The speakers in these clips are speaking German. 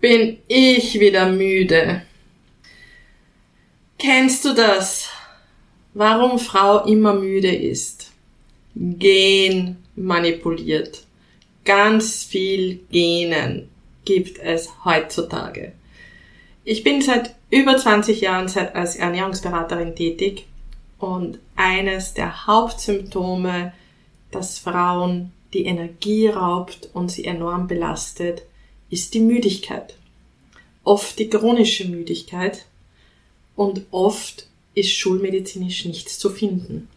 bin ich wieder müde. Kennst du das? Warum Frau immer müde ist? Gen manipuliert. Ganz viel Genen gibt es heutzutage. Ich bin seit über 20 Jahren als Ernährungsberaterin tätig und eines der Hauptsymptome, dass Frauen die Energie raubt und sie enorm belastet, ist die Müdigkeit. Oft die chronische Müdigkeit und oft ist schulmedizinisch nichts zu finden.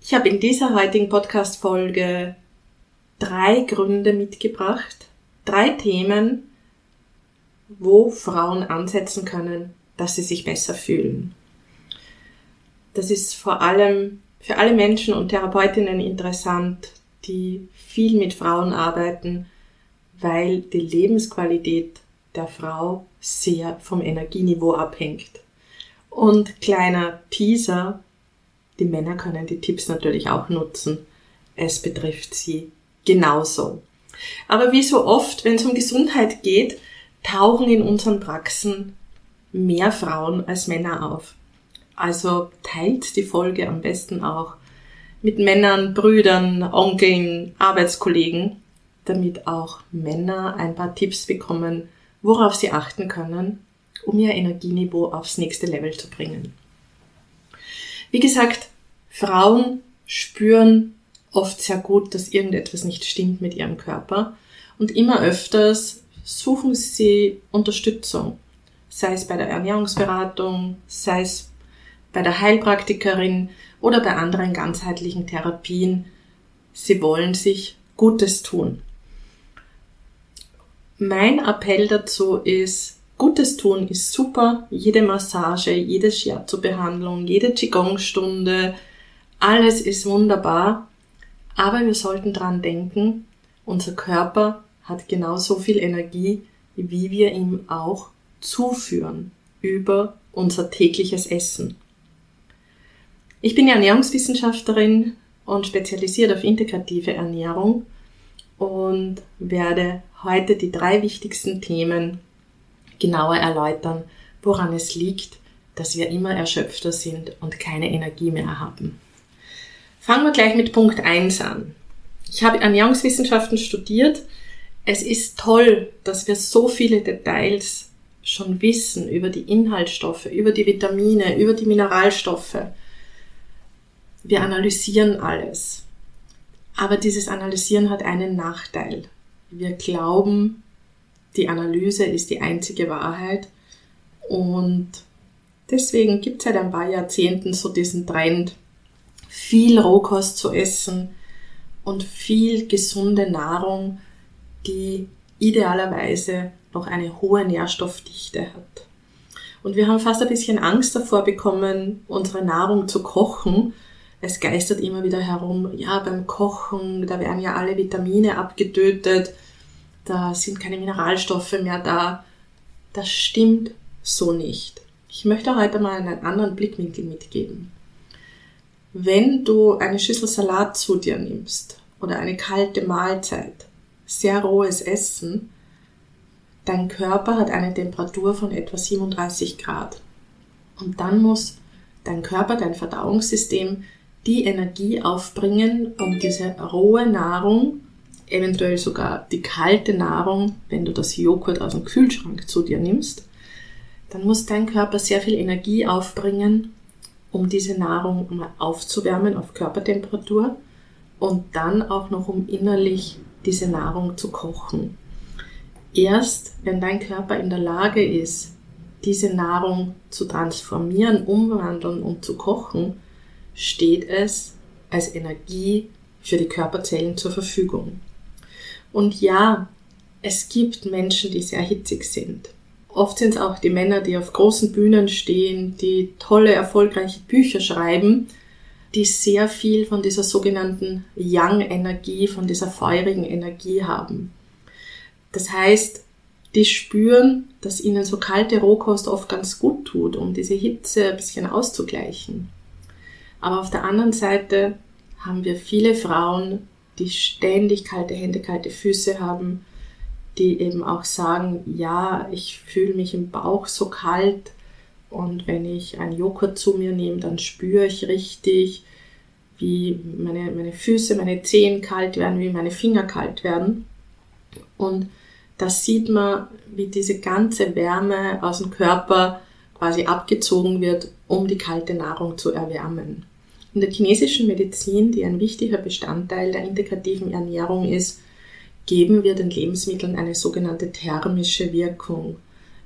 Ich habe in dieser heutigen Podcast-Folge drei Gründe mitgebracht, drei Themen, wo Frauen ansetzen können, dass sie sich besser fühlen. Das ist vor allem für alle Menschen und Therapeutinnen interessant, die viel mit Frauen arbeiten, weil die Lebensqualität der Frau sehr vom Energieniveau abhängt. Und kleiner Teaser, die Männer können die Tipps natürlich auch nutzen. Es betrifft sie genauso. Aber wie so oft, wenn es um Gesundheit geht, tauchen in unseren Praxen mehr Frauen als Männer auf. Also teilt die Folge am besten auch mit Männern, Brüdern, Onkeln, Arbeitskollegen, damit auch Männer ein paar Tipps bekommen, worauf sie achten können, um ihr Energieniveau aufs nächste Level zu bringen. Wie gesagt, Frauen spüren oft sehr gut, dass irgendetwas nicht stimmt mit ihrem Körper und immer öfters suchen sie Unterstützung, sei es bei der Ernährungsberatung, sei es bei der Heilpraktikerin oder bei anderen ganzheitlichen Therapien. Sie wollen sich Gutes tun. Mein Appell dazu ist, Gutes tun ist super. Jede Massage, jede Shiatsu-Behandlung, jede Qigong-Stunde, alles ist wunderbar. Aber wir sollten dran denken, unser Körper hat genauso viel Energie, wie wir ihm auch zuführen über unser tägliches Essen. Ich bin Ernährungswissenschaftlerin und spezialisiert auf integrative Ernährung und werde heute die drei wichtigsten Themen genauer erläutern, woran es liegt, dass wir immer erschöpfter sind und keine Energie mehr haben. Fangen wir gleich mit Punkt 1 an. Ich habe Ernährungswissenschaften studiert. Es ist toll, dass wir so viele Details schon wissen über die Inhaltsstoffe, über die Vitamine, über die Mineralstoffe wir analysieren alles. Aber dieses Analysieren hat einen Nachteil. Wir glauben, die Analyse ist die einzige Wahrheit und deswegen gibt es seit ein paar Jahrzehnten so diesen Trend, viel Rohkost zu essen und viel gesunde Nahrung, die idealerweise noch eine hohe Nährstoffdichte hat. Und wir haben fast ein bisschen Angst davor bekommen, unsere Nahrung zu kochen, es geistert immer wieder herum, ja, beim Kochen, da werden ja alle Vitamine abgetötet, da sind keine Mineralstoffe mehr da. Das stimmt so nicht. Ich möchte heute mal einen anderen Blickwinkel mitgeben. Wenn du eine Schüssel Salat zu dir nimmst oder eine kalte Mahlzeit, sehr rohes Essen, dein Körper hat eine Temperatur von etwa 37 Grad. Und dann muss dein Körper, dein Verdauungssystem die Energie aufbringen, um diese rohe Nahrung, eventuell sogar die kalte Nahrung, wenn du das Joghurt aus dem Kühlschrank zu dir nimmst, dann muss dein Körper sehr viel Energie aufbringen, um diese Nahrung mal aufzuwärmen auf Körpertemperatur und dann auch noch um innerlich diese Nahrung zu kochen. Erst wenn dein Körper in der Lage ist, diese Nahrung zu transformieren, umwandeln und zu kochen, steht es als Energie für die Körperzellen zur Verfügung. Und ja, es gibt Menschen, die sehr hitzig sind. Oft sind es auch die Männer, die auf großen Bühnen stehen, die tolle, erfolgreiche Bücher schreiben, die sehr viel von dieser sogenannten Yang-Energie, von dieser feurigen Energie haben. Das heißt, die spüren, dass ihnen so kalte Rohkost oft ganz gut tut, um diese Hitze ein bisschen auszugleichen. Aber auf der anderen Seite haben wir viele Frauen, die ständig kalte Hände, kalte Füße haben, die eben auch sagen, ja, ich fühle mich im Bauch so kalt und wenn ich einen Joghurt zu mir nehme, dann spüre ich richtig, wie meine, meine Füße, meine Zehen kalt werden, wie meine Finger kalt werden. Und da sieht man, wie diese ganze Wärme aus dem Körper quasi abgezogen wird, um die kalte Nahrung zu erwärmen. In der chinesischen Medizin, die ein wichtiger Bestandteil der integrativen Ernährung ist, geben wir den Lebensmitteln eine sogenannte thermische Wirkung.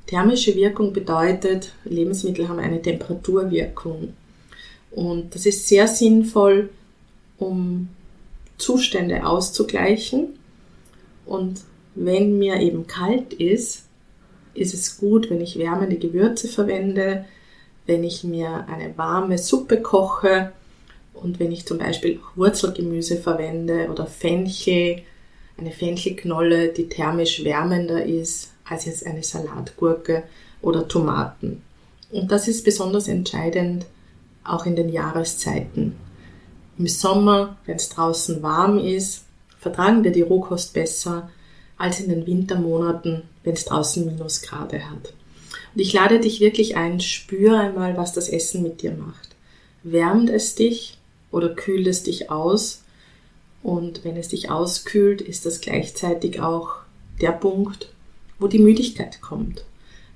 Thermische Wirkung bedeutet, Lebensmittel haben eine Temperaturwirkung. Und das ist sehr sinnvoll, um Zustände auszugleichen. Und wenn mir eben kalt ist, ist es gut, wenn ich wärmende Gewürze verwende, wenn ich mir eine warme Suppe koche und wenn ich zum Beispiel auch Wurzelgemüse verwende oder Fenchel eine Fenchelknolle, die thermisch wärmender ist als jetzt eine Salatgurke oder Tomaten. Und das ist besonders entscheidend auch in den Jahreszeiten. Im Sommer, wenn es draußen warm ist, vertragen wir die Rohkost besser als in den Wintermonaten, wenn es draußen Minusgrade hat. Und ich lade dich wirklich ein, spüre einmal, was das Essen mit dir macht. Wärmt es dich oder kühlt es dich aus? Und wenn es dich auskühlt, ist das gleichzeitig auch der Punkt, wo die Müdigkeit kommt,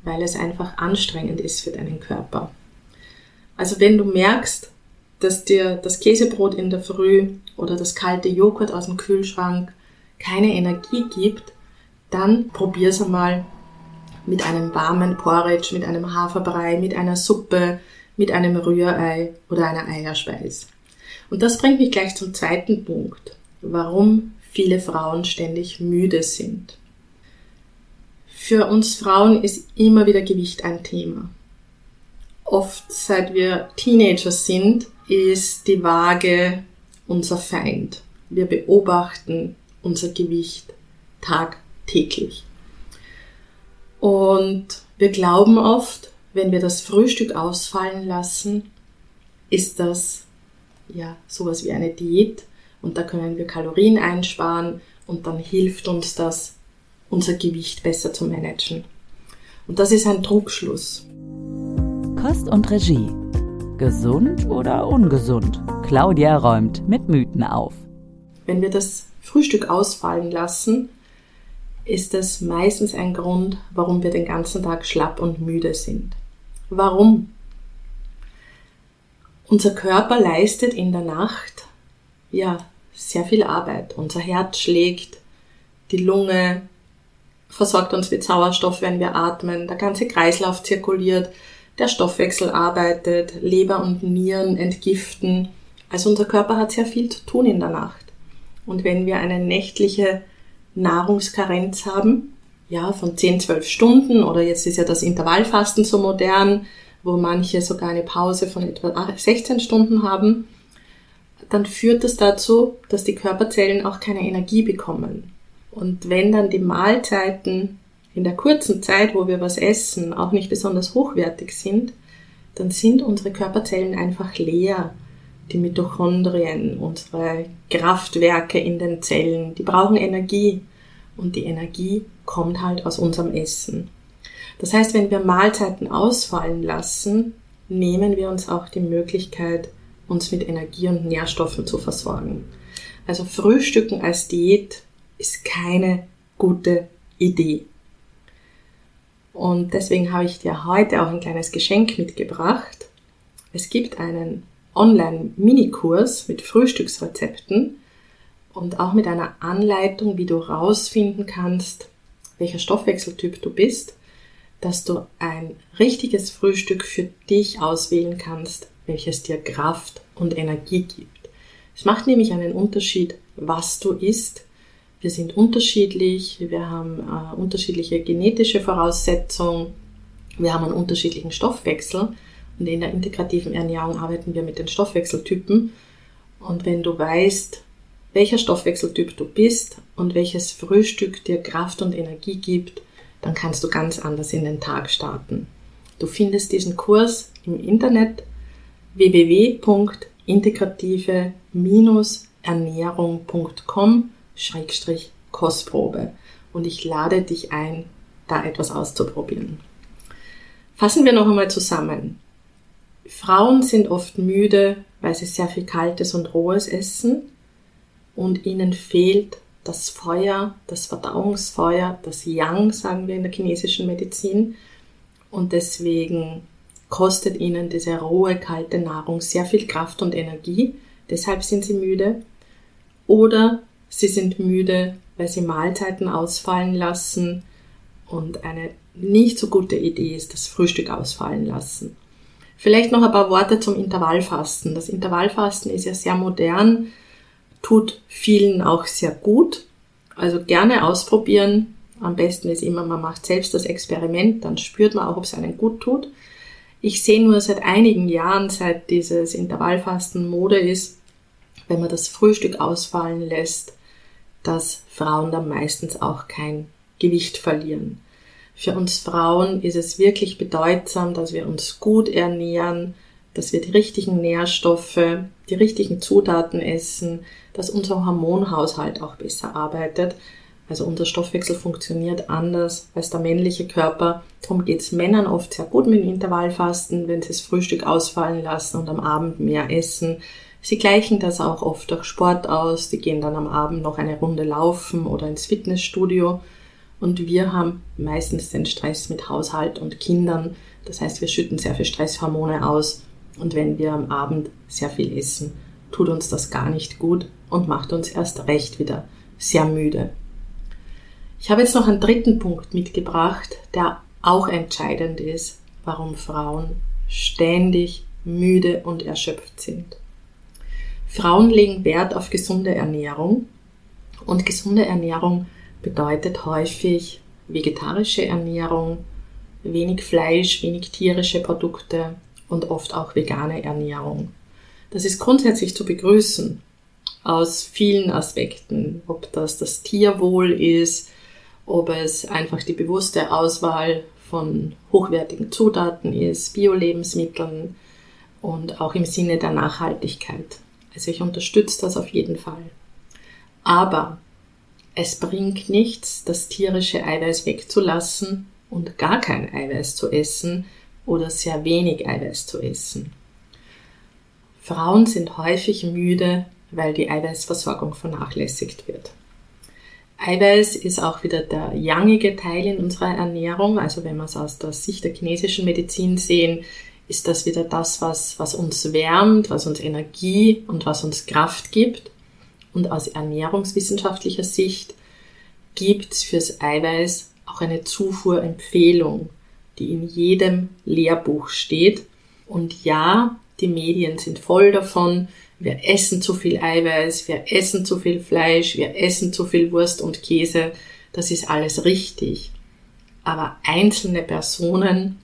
weil es einfach anstrengend ist für deinen Körper. Also wenn du merkst, dass dir das Käsebrot in der Früh oder das kalte Joghurt aus dem Kühlschrank keine Energie gibt, dann probier's einmal mit einem warmen Porridge, mit einem Haferbrei, mit einer Suppe, mit einem Rührei oder einer Eierspeis. Und das bringt mich gleich zum zweiten Punkt warum viele Frauen ständig müde sind. Für uns Frauen ist immer wieder Gewicht ein Thema. Oft seit wir Teenager sind, ist die Waage unser Feind. Wir beobachten unser Gewicht tagtäglich. Und wir glauben oft, wenn wir das Frühstück ausfallen lassen, ist das ja sowas wie eine Diät und da können wir Kalorien einsparen und dann hilft uns das, unser Gewicht besser zu managen. Und das ist ein Trugschluss. Kost und Regie. Gesund oder ungesund? Claudia räumt mit Mythen auf. Wenn wir das Frühstück ausfallen lassen, ist das meistens ein Grund, warum wir den ganzen Tag schlapp und müde sind. Warum? Unser Körper leistet in der Nacht ja sehr viel Arbeit. Unser Herz schlägt, die Lunge versorgt uns mit Sauerstoff, wenn wir atmen, der ganze Kreislauf zirkuliert, der Stoffwechsel arbeitet, Leber und Nieren entgiften. Also unser Körper hat sehr viel zu tun in der Nacht. Und wenn wir eine nächtliche Nahrungskarenz haben, ja, von 10, 12 Stunden oder jetzt ist ja das Intervallfasten so modern, wo manche sogar eine Pause von etwa 16 Stunden haben, dann führt das dazu, dass die Körperzellen auch keine Energie bekommen. Und wenn dann die Mahlzeiten in der kurzen Zeit, wo wir was essen, auch nicht besonders hochwertig sind, dann sind unsere Körperzellen einfach leer. Die Mitochondrien, unsere Kraftwerke in den Zellen, die brauchen Energie. Und die Energie kommt halt aus unserem Essen. Das heißt, wenn wir Mahlzeiten ausfallen lassen, nehmen wir uns auch die Möglichkeit, uns mit Energie und Nährstoffen zu versorgen. Also Frühstücken als Diät ist keine gute Idee. Und deswegen habe ich dir heute auch ein kleines Geschenk mitgebracht. Es gibt einen Online-Minikurs mit Frühstücksrezepten und auch mit einer Anleitung, wie du rausfinden kannst, welcher Stoffwechseltyp du bist, dass du ein richtiges Frühstück für dich auswählen kannst, welches dir Kraft und Energie gibt. Es macht nämlich einen Unterschied, was du isst. Wir sind unterschiedlich, wir haben äh, unterschiedliche genetische Voraussetzungen, Wir haben einen unterschiedlichen Stoffwechsel und in der integrativen Ernährung arbeiten wir mit den Stoffwechseltypen. Und wenn du weißt, welcher Stoffwechseltyp du bist und welches Frühstück dir Kraft und Energie gibt, dann kannst du ganz anders in den Tag starten. Du findest diesen Kurs im Internet www.integrative-ernährung.com-kostprobe und ich lade dich ein, da etwas auszuprobieren. Fassen wir noch einmal zusammen. Frauen sind oft müde, weil sie sehr viel Kaltes und Rohes essen und ihnen fehlt das Feuer, das Verdauungsfeuer, das Yang, sagen wir in der chinesischen Medizin. Und deswegen kostet ihnen diese rohe, kalte Nahrung sehr viel Kraft und Energie. Deshalb sind sie müde. Oder sie sind müde, weil sie Mahlzeiten ausfallen lassen und eine nicht so gute Idee ist, das Frühstück ausfallen lassen. Vielleicht noch ein paar Worte zum Intervallfasten. Das Intervallfasten ist ja sehr modern, tut vielen auch sehr gut. Also gerne ausprobieren. Am besten ist immer, man macht selbst das Experiment, dann spürt man auch, ob es einen gut tut. Ich sehe nur seit einigen Jahren, seit dieses Intervallfasten Mode ist, wenn man das Frühstück ausfallen lässt, dass Frauen dann meistens auch kein Gewicht verlieren. Für uns Frauen ist es wirklich bedeutsam, dass wir uns gut ernähren, dass wir die richtigen Nährstoffe, die richtigen Zutaten essen, dass unser Hormonhaushalt auch besser arbeitet. Also unser Stoffwechsel funktioniert anders als der männliche Körper. Darum geht es Männern oft sehr gut mit dem Intervallfasten, wenn sie das Frühstück ausfallen lassen und am Abend mehr essen. Sie gleichen das auch oft durch Sport aus. Die gehen dann am Abend noch eine Runde laufen oder ins Fitnessstudio. Und wir haben meistens den Stress mit Haushalt und Kindern. Das heißt, wir schütten sehr viel Stresshormone aus. Und wenn wir am Abend sehr viel essen, tut uns das gar nicht gut und macht uns erst recht wieder sehr müde. Ich habe jetzt noch einen dritten Punkt mitgebracht, der auch entscheidend ist, warum Frauen ständig müde und erschöpft sind. Frauen legen Wert auf gesunde Ernährung und gesunde Ernährung bedeutet häufig vegetarische Ernährung, wenig Fleisch, wenig tierische Produkte und oft auch vegane Ernährung. Das ist grundsätzlich zu begrüßen aus vielen Aspekten, ob das das Tierwohl ist, ob es einfach die bewusste Auswahl von hochwertigen Zutaten ist, Bio-Lebensmitteln und auch im Sinne der Nachhaltigkeit. Also ich unterstütze das auf jeden Fall. Aber es bringt nichts, das tierische Eiweiß wegzulassen und gar kein Eiweiß zu essen oder sehr wenig Eiweiß zu essen. Frauen sind häufig müde, weil die Eiweißversorgung vernachlässigt wird. Eiweiß ist auch wieder der yangige Teil in unserer Ernährung. Also wenn wir es aus der Sicht der chinesischen Medizin sehen, ist das wieder das, was, was uns wärmt, was uns Energie und was uns Kraft gibt. Und aus ernährungswissenschaftlicher Sicht gibt es fürs Eiweiß auch eine Zufuhrempfehlung, die in jedem Lehrbuch steht. Und ja, die Medien sind voll davon. Wir essen zu viel Eiweiß, wir essen zu viel Fleisch, wir essen zu viel Wurst und Käse. Das ist alles richtig. Aber einzelne Personen,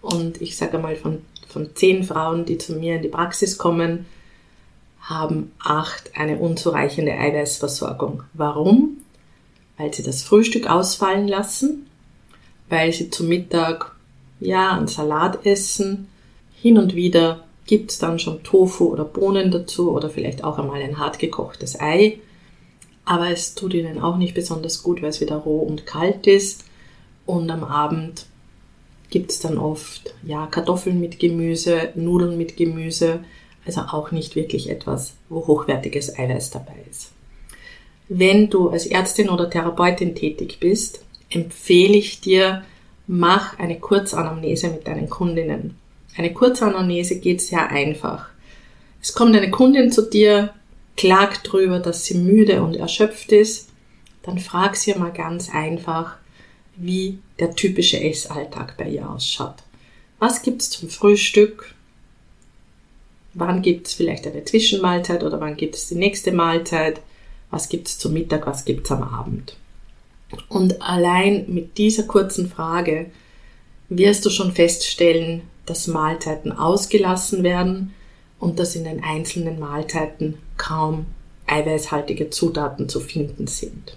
und ich sage mal von, von zehn Frauen, die zu mir in die Praxis kommen, haben acht eine unzureichende Eiweißversorgung. Warum? Weil sie das Frühstück ausfallen lassen, weil sie zu Mittag ja einen Salat essen, hin und wieder gibt's dann schon Tofu oder Bohnen dazu oder vielleicht auch einmal ein hart gekochtes Ei. Aber es tut ihnen auch nicht besonders gut, weil es wieder roh und kalt ist. Und am Abend gibt's dann oft ja Kartoffeln mit Gemüse, Nudeln mit Gemüse also auch nicht wirklich etwas, wo hochwertiges Eiweiß dabei ist. Wenn du als Ärztin oder Therapeutin tätig bist, empfehle ich dir, mach eine Kurzanamnese mit deinen Kundinnen. Eine Kurzanamnese geht sehr einfach. Es kommt eine Kundin zu dir, klagt drüber, dass sie müde und erschöpft ist, dann frag sie mal ganz einfach, wie der typische Essalltag bei ihr ausschaut. Was gibt's zum Frühstück? Wann gibt es vielleicht eine Zwischenmahlzeit oder wann gibt es die nächste Mahlzeit, was gibt es zum Mittag, was gibt es am Abend. Und allein mit dieser kurzen Frage wirst du schon feststellen, dass Mahlzeiten ausgelassen werden und dass in den einzelnen Mahlzeiten kaum eiweißhaltige Zutaten zu finden sind.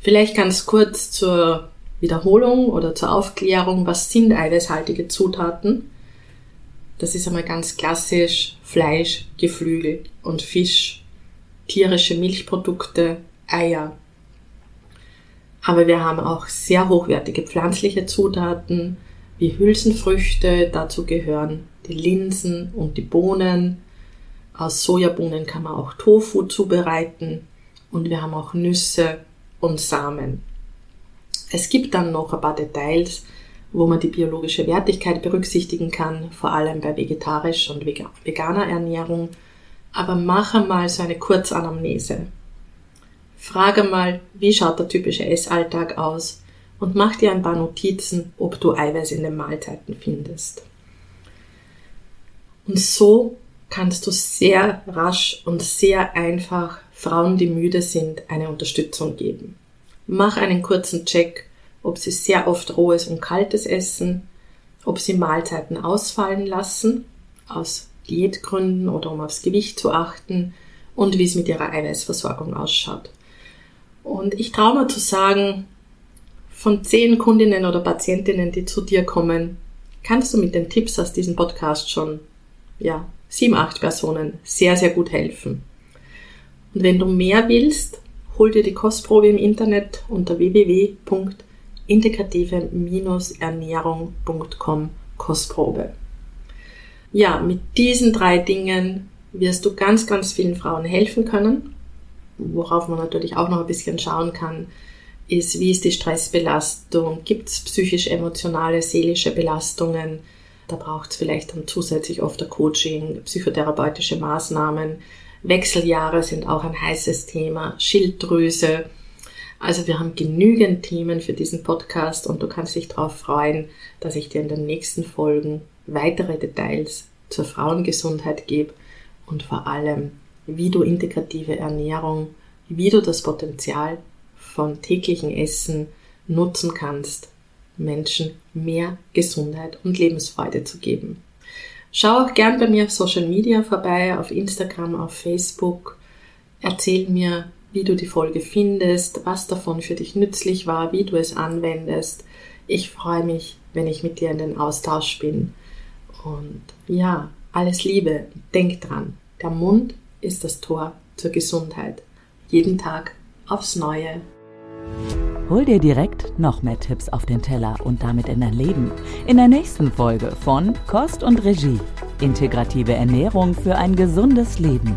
Vielleicht ganz kurz zur Wiederholung oder zur Aufklärung, was sind eiweißhaltige Zutaten? Das ist einmal ganz klassisch Fleisch, Geflügel und Fisch, tierische Milchprodukte, Eier. Aber wir haben auch sehr hochwertige pflanzliche Zutaten wie Hülsenfrüchte, dazu gehören die Linsen und die Bohnen. Aus Sojabohnen kann man auch Tofu zubereiten und wir haben auch Nüsse und Samen. Es gibt dann noch ein paar Details, wo man die biologische Wertigkeit berücksichtigen kann, vor allem bei vegetarisch und veganer Ernährung. Aber mach einmal so eine Kurzanamnese. Frage mal, wie schaut der typische Essalltag aus und mach dir ein paar Notizen, ob du Eiweiß in den Mahlzeiten findest. Und so kannst du sehr rasch und sehr einfach Frauen, die müde sind, eine Unterstützung geben. Mach einen kurzen Check, ob sie sehr oft rohes und kaltes essen, ob sie Mahlzeiten ausfallen lassen, aus Diätgründen oder um aufs Gewicht zu achten und wie es mit ihrer Eiweißversorgung ausschaut. Und ich traue mir zu sagen, von zehn Kundinnen oder Patientinnen, die zu dir kommen, kannst du mit den Tipps aus diesem Podcast schon, ja, sieben, acht Personen sehr, sehr gut helfen. Und wenn du mehr willst, hol dir die Kostprobe im Internet unter www.integrative-ernährung.com Kostprobe. Ja, mit diesen drei Dingen wirst du ganz, ganz vielen Frauen helfen können. Worauf man natürlich auch noch ein bisschen schauen kann, ist, wie ist die Stressbelastung, gibt es psychisch-emotionale, seelische Belastungen, da braucht es vielleicht dann zusätzlich oft ein Coaching, psychotherapeutische Maßnahmen, Wechseljahre sind auch ein heißes Thema, Schilddrüse. Also wir haben genügend Themen für diesen Podcast und du kannst dich darauf freuen, dass ich dir in den nächsten Folgen weitere Details zur Frauengesundheit gebe und vor allem, wie du integrative Ernährung, wie du das Potenzial von täglichen Essen nutzen kannst, Menschen mehr Gesundheit und Lebensfreude zu geben. Schau auch gern bei mir auf Social Media vorbei, auf Instagram, auf Facebook. Erzähl mir, wie du die Folge findest, was davon für dich nützlich war, wie du es anwendest. Ich freue mich, wenn ich mit dir in den Austausch bin. Und ja, alles Liebe. Denk dran, der Mund ist das Tor zur Gesundheit. Jeden Tag aufs Neue. Hol dir direkt noch mehr Tipps auf den Teller und damit in dein Leben. In der nächsten Folge von Kost und Regie. Integrative Ernährung für ein gesundes Leben.